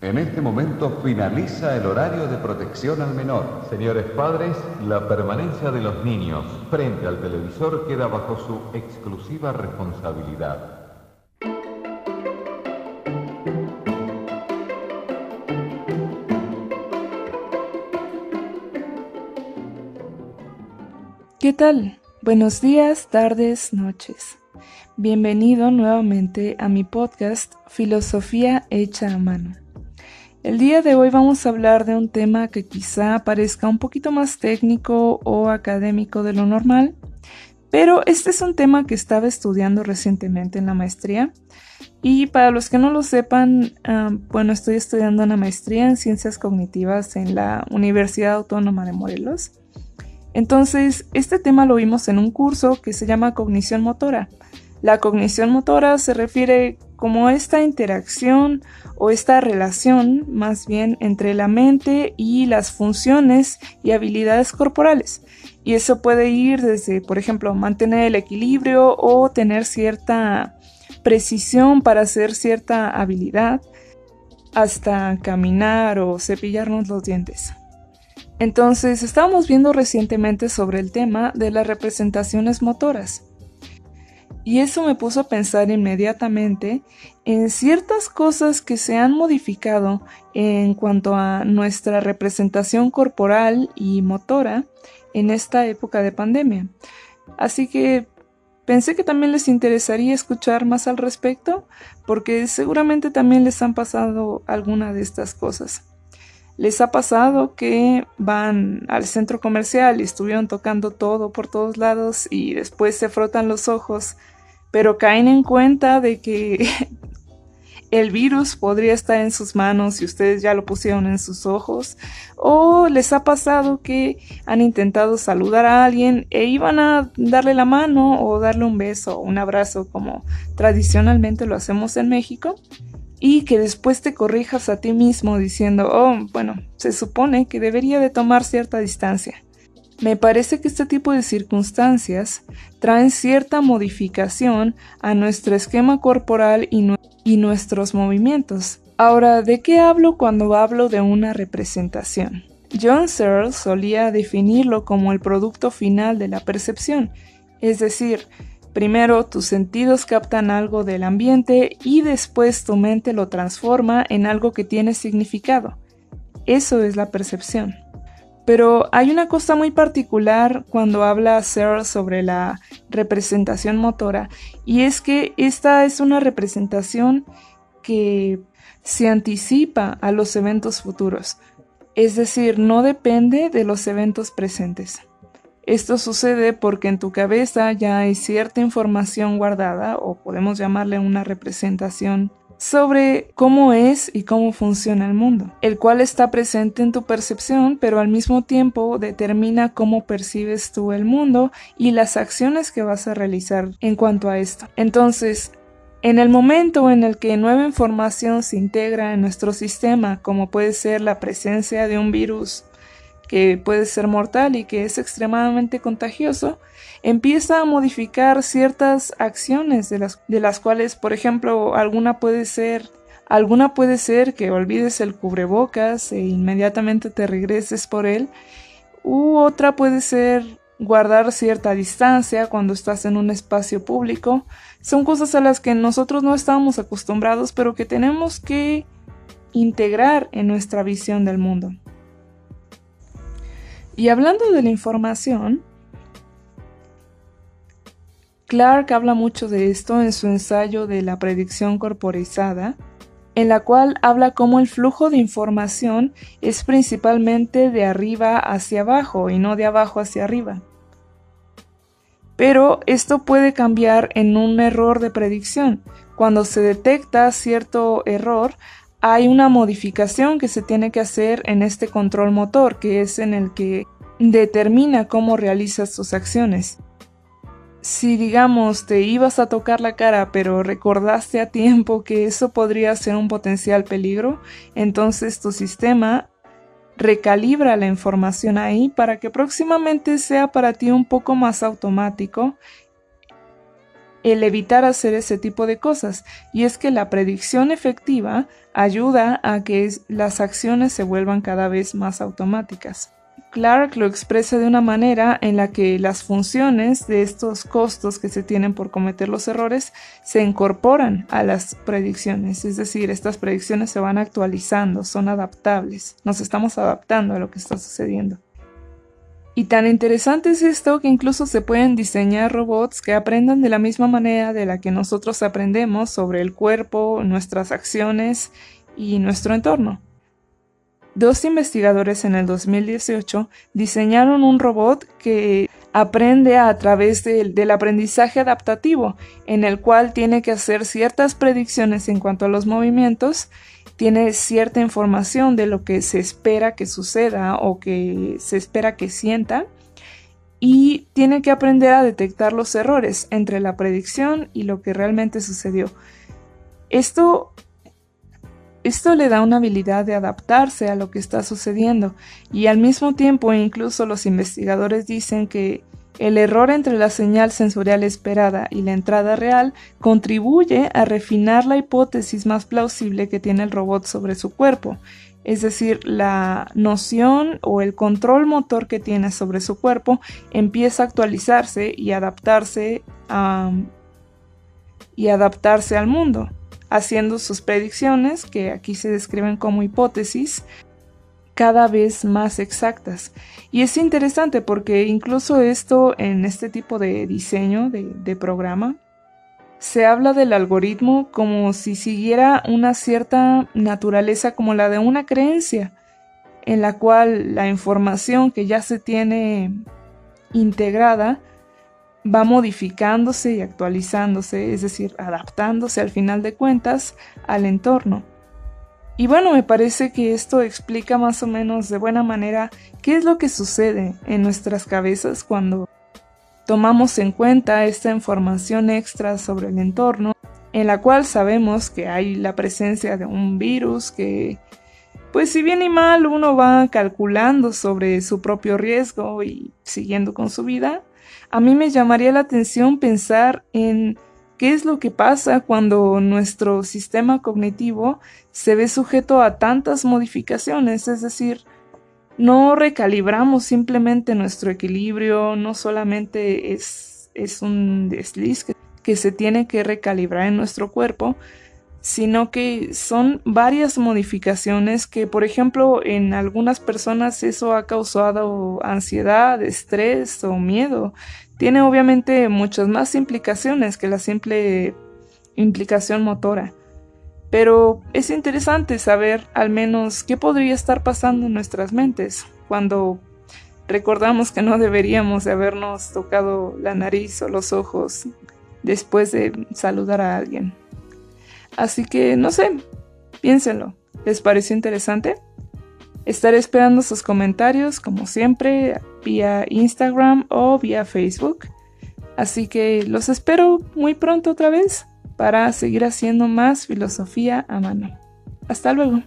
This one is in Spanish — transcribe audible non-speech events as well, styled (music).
En este momento finaliza el horario de protección al menor. Señores padres, la permanencia de los niños frente al televisor queda bajo su exclusiva responsabilidad. ¿Qué tal? Buenos días, tardes, noches. Bienvenido nuevamente a mi podcast Filosofía hecha a mano. El día de hoy vamos a hablar de un tema que quizá parezca un poquito más técnico o académico de lo normal, pero este es un tema que estaba estudiando recientemente en la maestría. Y para los que no lo sepan, ah, bueno, estoy estudiando una maestría en ciencias cognitivas en la Universidad Autónoma de Morelos. Entonces, este tema lo vimos en un curso que se llama cognición motora. La cognición motora se refiere como esta interacción o esta relación más bien entre la mente y las funciones y habilidades corporales. Y eso puede ir desde, por ejemplo, mantener el equilibrio o tener cierta precisión para hacer cierta habilidad, hasta caminar o cepillarnos los dientes. Entonces, estábamos viendo recientemente sobre el tema de las representaciones motoras. Y eso me puso a pensar inmediatamente en ciertas cosas que se han modificado en cuanto a nuestra representación corporal y motora en esta época de pandemia. Así que pensé que también les interesaría escuchar más al respecto, porque seguramente también les han pasado alguna de estas cosas. ¿Les ha pasado que van al centro comercial y estuvieron tocando todo por todos lados y después se frotan los ojos pero caen en cuenta de que (laughs) el virus podría estar en sus manos y ustedes ya lo pusieron en sus ojos. O les ha pasado que han intentado saludar a alguien e iban a darle la mano o darle un beso o un abrazo como tradicionalmente lo hacemos en México. Y que después te corrijas a ti mismo diciendo, oh, bueno, se supone que debería de tomar cierta distancia. Me parece que este tipo de circunstancias traen cierta modificación a nuestro esquema corporal y, nuestros movimientos. Ahora, ¿de qué hablo cuando hablo de una representación? John Searle solía definirlo como el producto final de la percepción, es decir, primero tus sentidos captan algo del ambiente y después tu mente lo transforma en algo que tiene significado. Eso es la percepción. Pero hay una cosa muy particular cuando habla Searle sobre la representación motora, y es que esta es una representación que se anticipa a los eventos futuros, es decir, no depende de los eventos presentes. Esto sucede porque en tu cabeza ya hay cierta información guardada, o podemos llamarle una representación sobre cómo es y cómo funciona el mundo, el cual está presente en tu percepción, pero al mismo tiempo determina cómo percibes tú el mundo y las acciones que vas a realizar en cuanto a esto. Entonces, en el momento en el que nueva información se integra en nuestro sistema, como puede ser la presencia de un virus que puede ser mortal y que es extremadamente contagioso, empieza a modificar ciertas acciones de las, de las cuales, por ejemplo, alguna puede ser Alguna puede ser que olvides el cubrebocas e inmediatamente te regreses por él, u otra puede ser guardar cierta distancia cuando estás en un espacio público. Son cosas a las que nosotros no estamos acostumbrados, pero que tenemos que integrar en nuestra visión del mundo. Y hablando de la información, Clark habla mucho de esto en su ensayo de la predicción corporizada, en la cual habla cómo el flujo de información es principalmente de arriba hacia abajo y no de abajo hacia arriba. Pero esto puede cambiar en un error de predicción. Cuando se detecta cierto error, hay una modificación que se tiene que hacer en este control motor, que es en el que determina cómo realizas tus acciones. Si digamos te ibas a tocar la cara pero recordaste a tiempo que eso podría ser un potencial peligro, entonces tu sistema recalibra la información ahí para que próximamente sea para ti un poco más automático el evitar hacer ese tipo de cosas. Y es que la predicción efectiva ayuda a que las acciones se vuelvan cada vez más automáticas. Clark lo expresa de una manera en la que las funciones de estos costos que se tienen por cometer los errores se incorporan a las predicciones, es decir, estas predicciones se van actualizando, son adaptables, nos estamos adaptando a lo que está sucediendo. Y tan interesante es esto que incluso se pueden diseñar robots que aprendan de la misma manera de la que nosotros aprendemos sobre el cuerpo, nuestras acciones y nuestro entorno. Dos investigadores en el 2018 diseñaron un robot que aprende a través del aprendizaje adaptativo, en el cual tiene que hacer ciertas predicciones en cuanto a los movimientos, tiene cierta información de lo que se espera que suceda o que se espera que sienta, y tiene que aprender a detectar los errores entre la predicción y lo que realmente sucedió. Esto esto le da una habilidad de adaptarse a lo que está sucediendo y al mismo tiempo incluso los investigadores dicen que el error entre la señal sensorial esperada y la entrada real contribuye a refinar la hipótesis más plausible que tiene el robot sobre su cuerpo, es decir, la noción o el control motor que tiene sobre su cuerpo empieza a actualizarse y adaptarse y adaptarse al mundo haciendo sus predicciones, que aquí se describen como hipótesis, cada vez más exactas. Y es interesante porque incluso esto en este tipo de diseño de, programa, se habla del algoritmo como si siguiera una cierta naturaleza como la de una creencia, en la cual la información que ya se tiene integrada va modificándose y actualizándose, es decir, adaptándose al final de cuentas al entorno. Y bueno, me parece que esto explica más o menos de buena manera qué es lo que sucede en nuestras cabezas cuando tomamos en cuenta esta información extra sobre el entorno, en la cual sabemos que hay la presencia de un virus que, pues si bien y mal uno va calculando sobre su propio riesgo y siguiendo con su vida, a mí me llamaría la atención pensar en qué es lo que pasa cuando nuestro sistema cognitivo se ve sujeto a tantas modificaciones, es decir, no recalibramos simplemente nuestro equilibrio, no solamente es, es un desliz que se tiene que recalibrar en nuestro cuerpo, sino que son varias modificaciones que, por ejemplo, en algunas personas eso ha causado ansiedad, estrés o miedo. Tiene obviamente muchas más implicaciones que la simple implicación motora. Pero es interesante saber al menos qué podría estar pasando en nuestras mentes cuando recordamos que no deberíamos de habernos tocado la nariz o los ojos después de saludar a alguien. Así que no sé, piénsenlo. ¿Les pareció interesante? Estaré esperando sus comentarios, como siempre, vía Instagram o vía Facebook. Así que los espero muy pronto otra vez para seguir haciendo más filosofía a mano. Hasta luego.